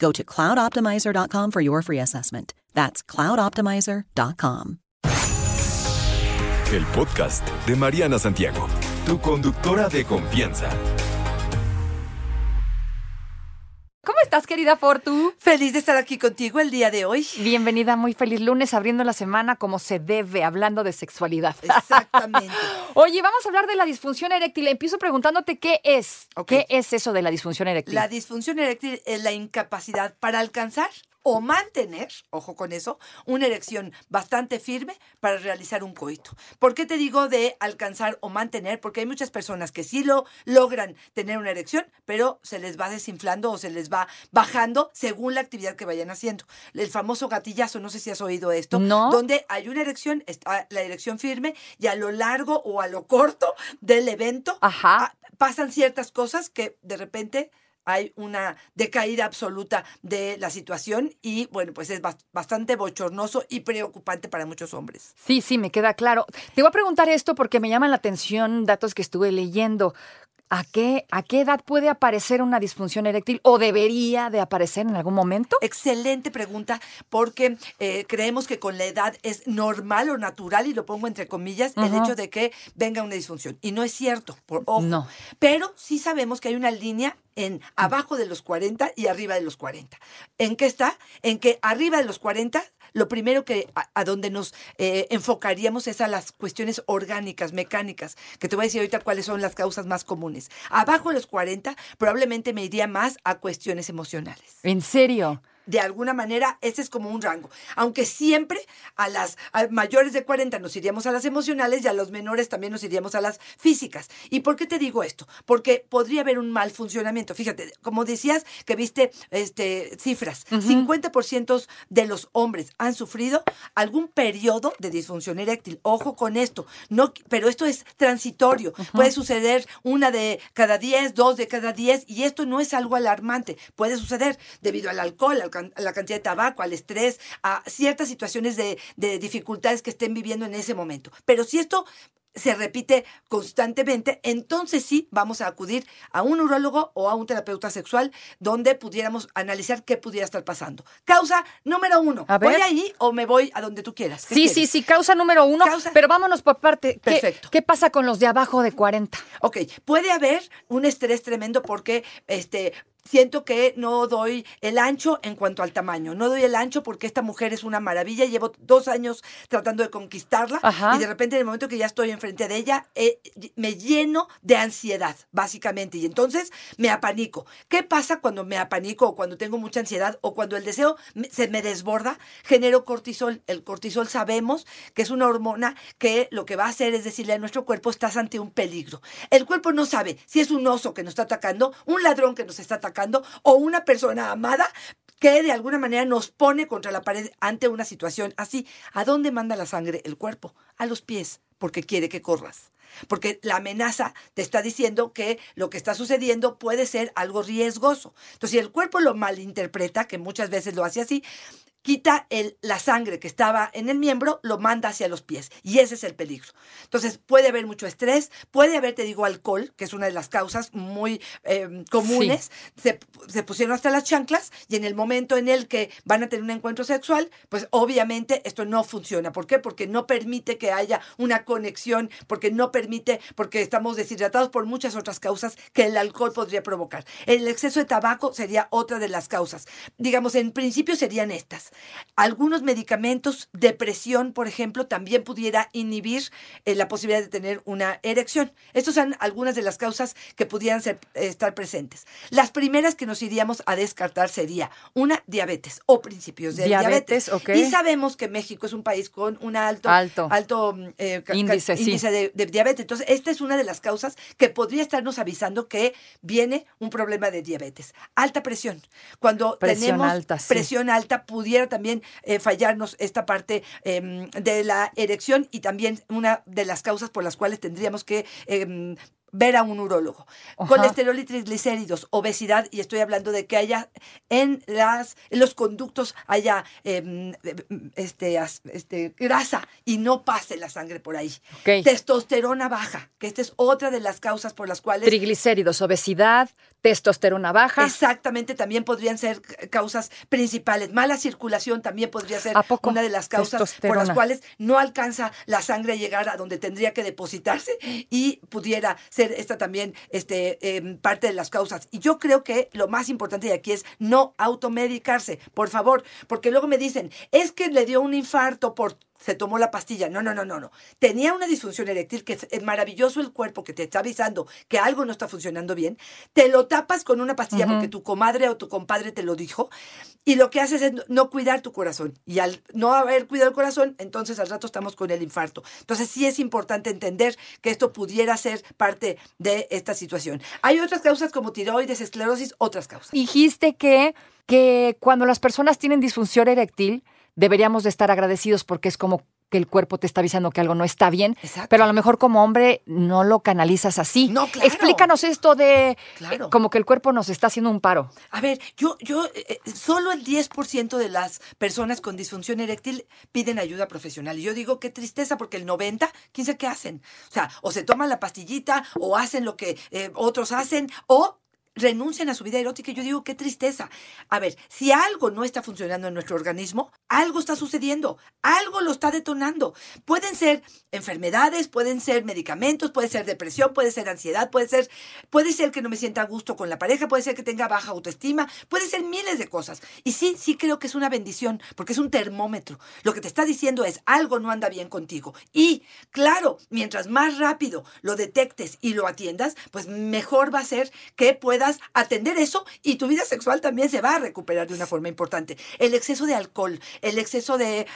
Go to cloudoptimizer.com for your free assessment. That's cloudoptimizer.com. El podcast de Mariana Santiago, tu conductora de confianza. ¿Cómo estás, querida Fortu? Feliz de estar aquí contigo el día de hoy. Bienvenida, muy feliz lunes, abriendo la semana como se debe, hablando de sexualidad. Exactamente. Oye, vamos a hablar de la disfunción eréctil. Empiezo preguntándote qué es. ¿Qué es eso de la disfunción eréctil? La disfunción eréctil es la incapacidad para alcanzar o mantener, ojo con eso, una erección bastante firme para realizar un coito. ¿Por qué te digo de alcanzar o mantener? Porque hay muchas personas que sí lo logran tener una erección, pero se les va desinflando o se les va bajando según la actividad que vayan haciendo. El famoso gatillazo, no sé si has oído esto, No. donde hay una erección, está la erección firme y a lo largo o a lo corto del evento Ajá. pasan ciertas cosas que de repente hay una decaída absoluta de la situación y bueno, pues es bas- bastante bochornoso y preocupante para muchos hombres. Sí, sí, me queda claro. Te voy a preguntar esto porque me llaman la atención datos que estuve leyendo. ¿A qué, ¿A qué edad puede aparecer una disfunción eréctil o debería de aparecer en algún momento? Excelente pregunta porque eh, creemos que con la edad es normal o natural, y lo pongo entre comillas, el hecho de que venga una disfunción. Y no es cierto, por ojo. No. Pero sí sabemos que hay una línea en abajo de los 40 y arriba de los 40. ¿En qué está? En que arriba de los 40 lo primero que a, a donde nos eh, enfocaríamos es a las cuestiones orgánicas, mecánicas, que te voy a decir ahorita cuáles son las causas más comunes. Abajo de los 40 probablemente me iría más a cuestiones emocionales ¿En serio? De alguna manera, ese es como un rango. Aunque siempre a las a mayores de 40 nos iríamos a las emocionales y a los menores también nos iríamos a las físicas. ¿Y por qué te digo esto? Porque podría haber un mal funcionamiento. Fíjate, como decías que viste este, cifras, 50% de los hombres han sufrido algún periodo de disfunción eréctil. Ojo con esto. No, pero esto es transitorio. Puede suceder una de cada 10, dos de cada 10 y esto no es algo alarmante. Puede suceder debido al alcohol, al can- la cantidad de tabaco, al estrés, a ciertas situaciones de, de dificultades que estén viviendo en ese momento. Pero si esto se repite constantemente, entonces sí vamos a acudir a un urólogo o a un terapeuta sexual donde pudiéramos analizar qué pudiera estar pasando. Causa número uno. A ¿Voy ahí o me voy a donde tú quieras? ¿Qué Sí, sí, quieres? sí, causa número uno. Causa- Pero vámonos por parte. ¿Qué, Perfecto. ¿Qué pasa con los de abajo de 40? Ok, puede haber un estrés tremendo porque este siento que no doy el ancho en cuanto al tamaño. No doy el ancho porque esta mujer es una maravilla. Llevo dos años tratando de conquistarla Ajá. y de repente en el momento que ya estoy enfrente de ella eh, me lleno de ansiedad, básicamente. Y entonces me apanico. ¿Qué pasa cuando me apanico o cuando tengo mucha ansiedad o cuando el deseo se me desborda? Genero cortisol. El cortisol sabemos que es una hormona que lo que va a hacer es decirle a nuestro cuerpo estás ante un peligro. El cuerpo no sabe si es un oso que nos está atacando, un ladrón que nos está atacando o una persona amada que de alguna manera nos pone contra la pared ante una situación así. ¿A dónde manda la sangre el cuerpo? A los pies, porque quiere que corras. Porque la amenaza te está diciendo que lo que está sucediendo puede ser algo riesgoso. Entonces, si el cuerpo lo malinterpreta, que muchas veces lo hace así, quita el, la sangre que estaba en el miembro, lo manda hacia los pies. Y ese es el peligro. Entonces, puede haber mucho estrés, puede haber, te digo, alcohol, que es una de las causas muy eh, comunes. Se, se pusieron hasta las chanclas y en el momento en el que van a tener un encuentro sexual, pues obviamente esto no funciona. ¿Por qué? Porque no permite que haya una conexión, porque no permite, porque estamos deshidratados por muchas otras causas que el alcohol podría provocar. El exceso de tabaco sería otra de las causas. Digamos, en principio serían estas. Algunos medicamentos, depresión, por ejemplo, también pudiera inhibir eh, la posibilidad de tener una erección. Estas son algunas de las causas que pudieran ser, estar presentes. Las primeras que nos iríamos a descartar sería una diabetes o principios de diabetes. Y sabemos que México es un país con un alto, Alto. alto mm, eh, Índice, sí. índice de, de diabetes. Entonces, esta es una de las causas que podría estarnos avisando que viene un problema de diabetes. Alta presión. Cuando Presión tenemos alta, sí. presión alta, pudiera también eh, fallarnos esta parte em, de la erección y también una de las causas por las cuales tendríamos que em, ver a un urólogo. Ajá. Colesterol y triglicéridos, obesidad, y estoy hablando de que haya en, las, en los conductos haya em, este, este, grasa y no pase la sangre por ahí. Testosterona baja, que esta es otra de las causas por las cuales Triglicéridos, obesidad, testosterona baja. Exactamente, también podrían ser causas principales. Mala circulación también podría ser una de las causas por las cuales no alcanza la sangre a llegar a donde tendría que depositarse y pudiera ser esta también este, em, parte de las causas. Y yo creo que lo más importante de aquí es no automedicarse, por favor, porque luego me dicen, es que le dio un infarto por se tomó la pastilla. No, no, no, no, no. Tenía una disfunción eréctil que es es maravilloso el cuerpo que te está avisando que algo no está funcionando bien. Te lo tapas con una pastilla porque tu comadre o tu compadre te lo dijo y lo que haces es no- no cuidar tu corazón. Y al no haber cuidado el corazón, entonces al rato estamos con el infarto. Entonces sí es importante entender que esto pudiera ser parte de esta situación. Hay otras causas como tiroides, esclerosis, otras causas. Dijiste que, que cuando las personas tienen disfunción eréctil, deberíamos de estar agradecidos porque es como que el cuerpo te está avisando que algo no está bien, Exacto. pero a lo mejor como hombre no lo canalizas así. No, claro. Explícanos esto de Claro. eh, como que el cuerpo nos está haciendo un paro. A ver, yo, yo, eh, eh, solo el 10% de las personas con disfunción eréctil piden ayuda profesional. Y yo digo, qué tristeza, porque el 90, quién sabe qué hacen. O sea, o se toman la pastillita, o hacen lo que eh, otros hacen, o renuncian a su vida erótica. Y yo digo, qué tristeza. A ver, si algo no está funcionando en nuestro organismo, algo está sucediendo, algo lo está detonando. Pueden ser enfermedades, pueden ser medicamentos, puede ser depresión, puede ser ansiedad, puede ser, puede ser que no me sienta a gusto con la pareja, puede ser que tenga baja autoestima, puede ser miles de cosas. Y sí, sí creo que es una bendición, porque es un termómetro. Lo que te está diciendo es algo no anda bien contigo. Y claro, mientras más rápido lo detectes y lo atiendas, pues mejor va a ser que puedas atender eso y tu vida sexual también se va a recuperar de una forma importante. El exceso de alcohol, el exceso de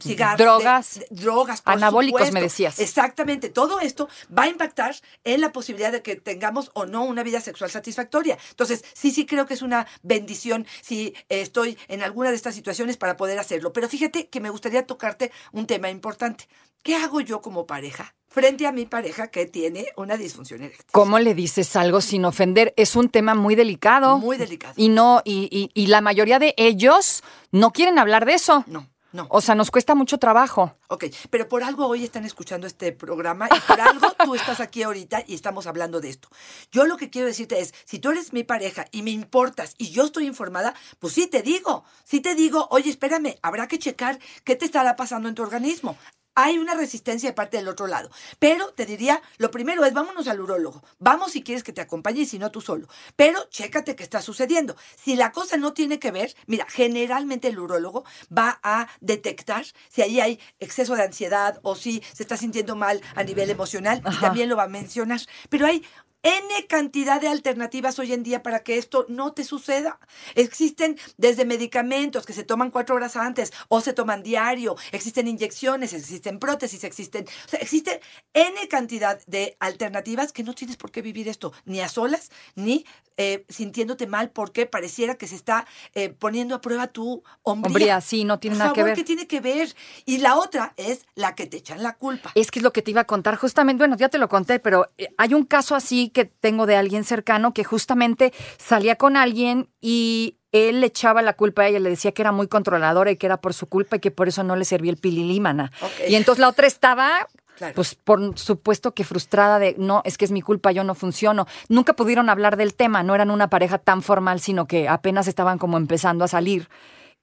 cigarros, de- Drogas. de- drogas, por Anabólicos, me decías. Exactamente, todo esto va a impactar en la posibilidad de que tengamos o no una vida sexual satisfactoria. Entonces, sí, sí creo que es una bendición si eh, estoy en alguna de estas situaciones para poder hacerlo. Pero fíjate que me gustaría tocarte un tema importante. ¿Qué hago yo como pareja frente a mi pareja que tiene una disfunción eréctil? ¿Cómo le dices algo sin ofender? Es un tema muy delicado. Muy delicado. Y no, y, y- y la mayoría de ellos no quieren hablar de eso. No, no. O sea, nos cuesta mucho trabajo. Ok, pero por algo hoy están escuchando este programa y por algo tú estás aquí ahorita y estamos hablando de esto. Yo lo que quiero decirte es, si tú eres mi pareja y me importas y yo estoy informada, pues sí te digo, sí te digo, oye, espérame, habrá que checar qué te estará pasando en tu organismo. Hay una resistencia de parte del otro lado. Pero te diría, lo primero es, vámonos al urólogo. Vamos si quieres que te acompañe y si no tú solo. Pero chécate qué está sucediendo. Si la cosa no tiene que ver, mira, generalmente el urólogo va a detectar si ahí hay exceso de ansiedad o si se está sintiendo mal a nivel emocional y también lo va a mencionar. Pero hay N cantidad de alternativas hoy en día para que esto no te suceda. Existen desde medicamentos que se toman cuatro horas antes o se toman diario, existen inyecciones, existen prótesis, existen, o sea, existe N cantidad de alternativas que no tienes por qué vivir esto, ni a solas, ni eh, sintiéndote mal porque pareciera que se está eh, poniendo a prueba tu hombría. Hombría, sí, no tiene Por nada que favor, ver. ¿qué tiene que ver? Y la otra es la que te echan la culpa. Es que es lo que te iba a contar justamente, bueno, ya te lo conté, pero eh, hay un caso así que tengo de alguien cercano que justamente salía con alguien y él le echaba la culpa a ella, le decía que era muy controladora y que era por su culpa y que por eso no le servía el pililímana. Y entonces la otra estaba, Claro. pues por supuesto que frustrada de, no, es que es mi culpa, yo no funciono. Nunca pudieron hablar del tema, no eran una pareja tan formal, sino que apenas estaban como empezando a salir.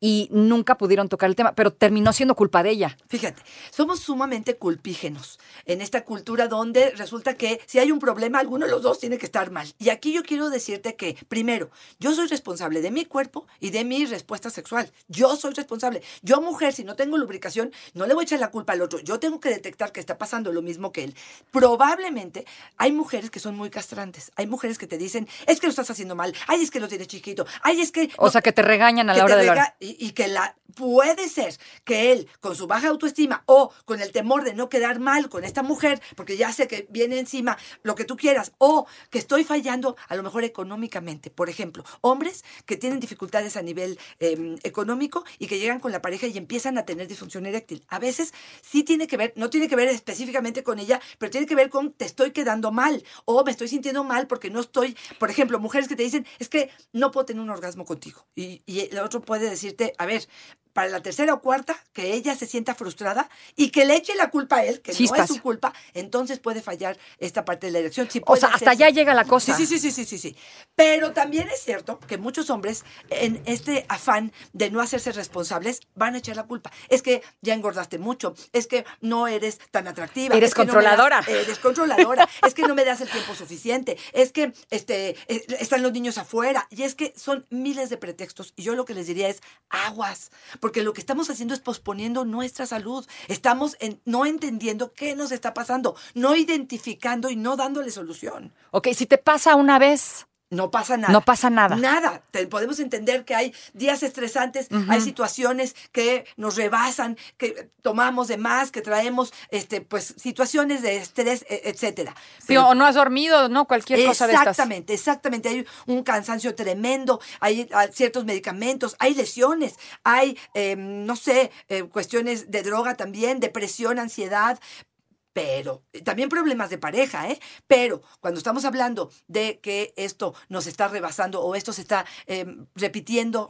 Y nunca pudieron tocar el tema, pero terminó siendo culpa de ella. Fíjate, somos sumamente culpígenos en esta cultura donde resulta que si hay un problema, alguno de los dos tiene que estar mal. Y aquí yo quiero decirte que, primero, yo soy responsable de mi cuerpo y de mi respuesta sexual. Yo soy responsable. Yo, mujer, si no tengo lubricación, no le voy a echar la culpa al otro. Yo tengo que detectar que está pasando lo mismo que él. Probablemente hay mujeres que son muy castrantes. Hay mujeres que te dicen, es que lo estás haciendo mal. Ay, es que lo tienes chiquito. Ay, es que... O sea, que te regañan a la hora de la y, que la puede ser que él con su baja autoestima o con el temor de no quedar mal con esta mujer porque ya sé que viene encima lo que tú quieras o que estoy fallando a lo mejor económicamente. Por ejemplo hombres que tienen dificultades a nivel eh, económico y que llegan con la pareja y empiezan a tener disfunción eréctil. A veces sí tiene que ver no tiene que ver específicamente con ella pero tiene que ver con te estoy quedando mal o me estoy sintiendo mal porque no estoy por ejemplo mujeres que te dicen es que no puedo tener un orgasmo contigo y el otro puede decirte a ver para la tercera o cuarta, que ella se sienta frustrada y que le eche la culpa a él, que no Chispas. es su culpa, entonces puede fallar esta parte de la elección. O sea, hasta allá llega la cosa. Sí, sí, sí, sí, sí, sí. Pero también es cierto que muchos hombres, en este afán de no hacerse responsables, van a echar la culpa. Es que ya engordaste mucho, es que no eres tan atractiva. Eres es no das- controladora. eres controladora, es que no me das el tiempo suficiente, es que este, eh, están los niños afuera, y es que son miles de pretextos. Y yo lo que les diría es aguas, porque lo que estamos haciendo es posponiendo nuestra salud. Estamos en- no entendiendo qué nos está pasando, no identificando y no dándole solución. Ok, si te pasa una vez, No pasa nada. No pasa nada. Nada. Te- podemos entender que hay días estresantes, hay situaciones que nos rebasan, que tomamos de más, que traemos este, pues, situaciones de estrés, e- etcétera. sí, o no has dormido, ¿no? Cualquier cosa de estas. Exactamente, exactamente. Hay un cansancio tremendo, hay ciertos medicamentos, hay lesiones, hay, eh, no sé, eh, cuestiones de droga también, depresión, ansiedad. Pero también problemas de pareja, ¿eh? Pero cuando estamos hablando de que esto nos está rebasando o esto se está eh, repitiendo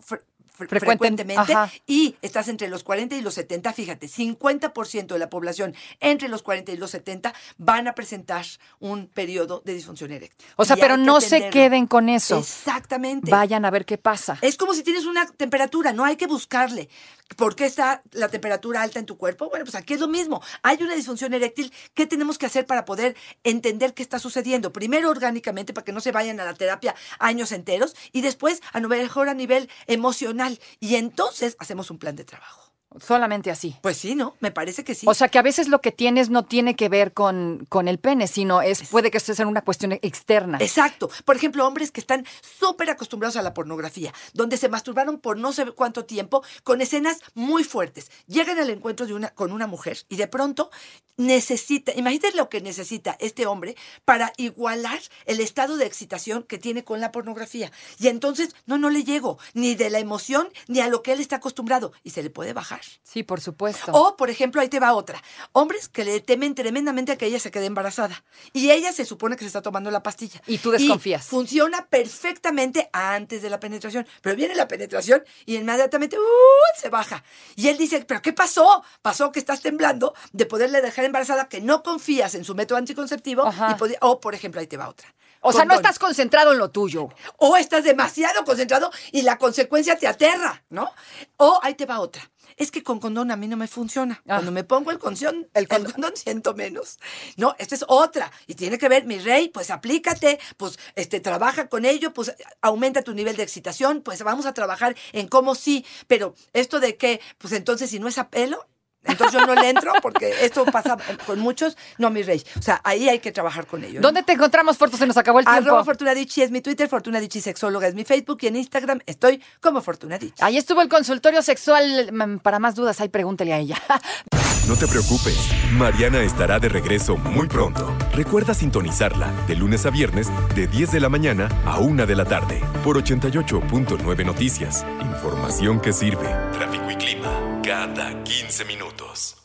frecuentemente ajá. y estás entre los 40 y los 70, fíjate, 50% de la población entre los 40 y los 70 van a presentar un periodo de disfunción eréctil. O sea, Y pero no se queden con eso. Exactamente. Vayan a ver qué pasa. Es como si tienes una temperatura, no hay que buscarle. ¿Por qué está la temperatura alta en tu cuerpo? Bueno, pues aquí es lo mismo. Hay una disfunción eréctil. ¿Qué tenemos que hacer para poder entender qué está sucediendo? Primero orgánicamente, para que no se vayan a la terapia años enteros, y después a lo mejor a nivel emocional. Y entonces hacemos un plan de trabajo. Solamente así. Pues sí, ¿no? Me parece que sí. O sea que a veces lo que tienes no tiene que ver con, con el pene, sino es puede que sea una cuestión externa. Exacto. Por ejemplo, hombres que están súper acostumbrados a la pornografía, donde se masturbaron por no sé cuánto tiempo, con escenas muy fuertes. Llegan al encuentro de una, con una mujer y de pronto necesita, imagínate lo que necesita este hombre para igualar el estado de excitación que tiene con la pornografía. Y entonces, no, no le llego ni de la emoción ni a lo que él está acostumbrado y se le puede bajar. Sí, por supuesto. O, por ejemplo, ahí te va otra. Hombres que le temen tremendamente a que ella se quede embarazada. Y ella se supone que se está tomando la pastilla. Y tú desconfías. funciona perfectamente antes de la penetración. Pero viene la penetración y inmediatamente ¡uh! se baja. Y él dice, ¿pero qué pasó? Pasó que estás temblando de poderle dejar embarazada, que no confías en su método anticonceptivo. Y o, por ejemplo, ahí te va otra. o sea, no estás concentrado en lo tuyo. O estás demasiado concentrado y la consecuencia te aterra, ¿no? O ahí te va otra. Es que con condón a mí no me funciona. Ah. Cuando me pongo el condón, El condón, siento menos. No, esta es otra. Y tiene que ver, mi rey, pues aplícate, pues este, trabaja con ello, pues aumenta tu nivel de excitación, pues vamos a trabajar en cómo sí. Pero esto de que, pues entonces si no es a pelo, entonces yo no le entro porque esto pasa con muchos. No, mi rey. O sea, ahí hay que trabajar con ello. ¿no? ¿Dónde te encontramos, Fortu? Se nos acabó el tiempo. Arroba Fortuna Dicci es mi Twitter, Fortuna Dicci Sexóloga es mi Facebook y en Instagram estoy como Fortuna Dicci. Ahí estuvo el consultorio sexual. Mm, Para más dudas, ahí pregúntele a ella. No te preocupes, Mariana estará de regreso muy pronto. Recuerda sintonizarla de lunes a viernes de 10 de la mañana a 1 de la tarde por 88.9 Noticias. Información que sirve. Tráfico y clima cada 15 minutos.